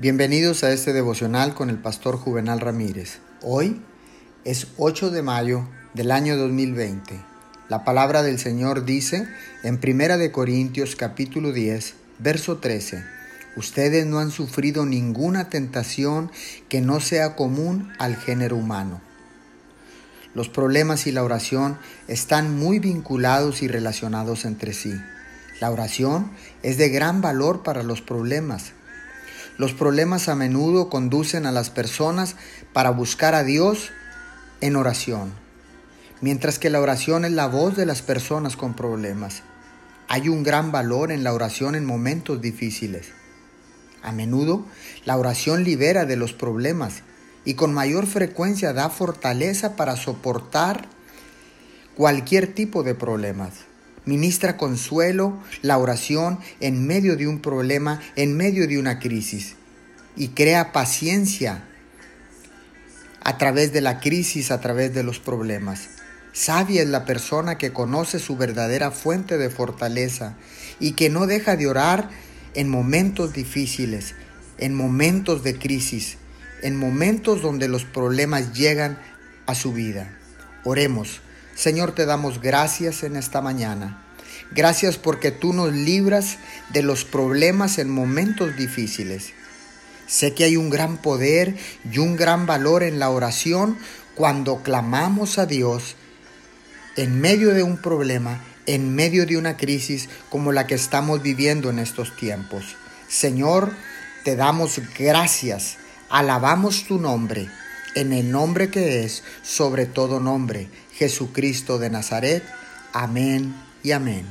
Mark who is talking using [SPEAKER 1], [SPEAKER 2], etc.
[SPEAKER 1] Bienvenidos a este devocional con el pastor Juvenal Ramírez. Hoy es 8 de mayo del año 2020. La palabra del Señor dice en Primera de Corintios capítulo 10, verso 13: Ustedes no han sufrido ninguna tentación que no sea común al género humano. Los problemas y la oración están muy vinculados y relacionados entre sí. La oración es de gran valor para los problemas los problemas a menudo conducen a las personas para buscar a Dios en oración, mientras que la oración es la voz de las personas con problemas. Hay un gran valor en la oración en momentos difíciles. A menudo la oración libera de los problemas y con mayor frecuencia da fortaleza para soportar cualquier tipo de problemas. Ministra consuelo la oración en medio de un problema, en medio de una crisis. Y crea paciencia a través de la crisis, a través de los problemas. Sabia es la persona que conoce su verdadera fuente de fortaleza y que no deja de orar en momentos difíciles, en momentos de crisis, en momentos donde los problemas llegan a su vida. Oremos. Señor, te damos gracias en esta mañana. Gracias porque tú nos libras de los problemas en momentos difíciles. Sé que hay un gran poder y un gran valor en la oración cuando clamamos a Dios en medio de un problema, en medio de una crisis como la que estamos viviendo en estos tiempos. Señor, te damos gracias, alabamos tu nombre en el nombre que es sobre todo nombre, Jesucristo de Nazaret. Amén y amén.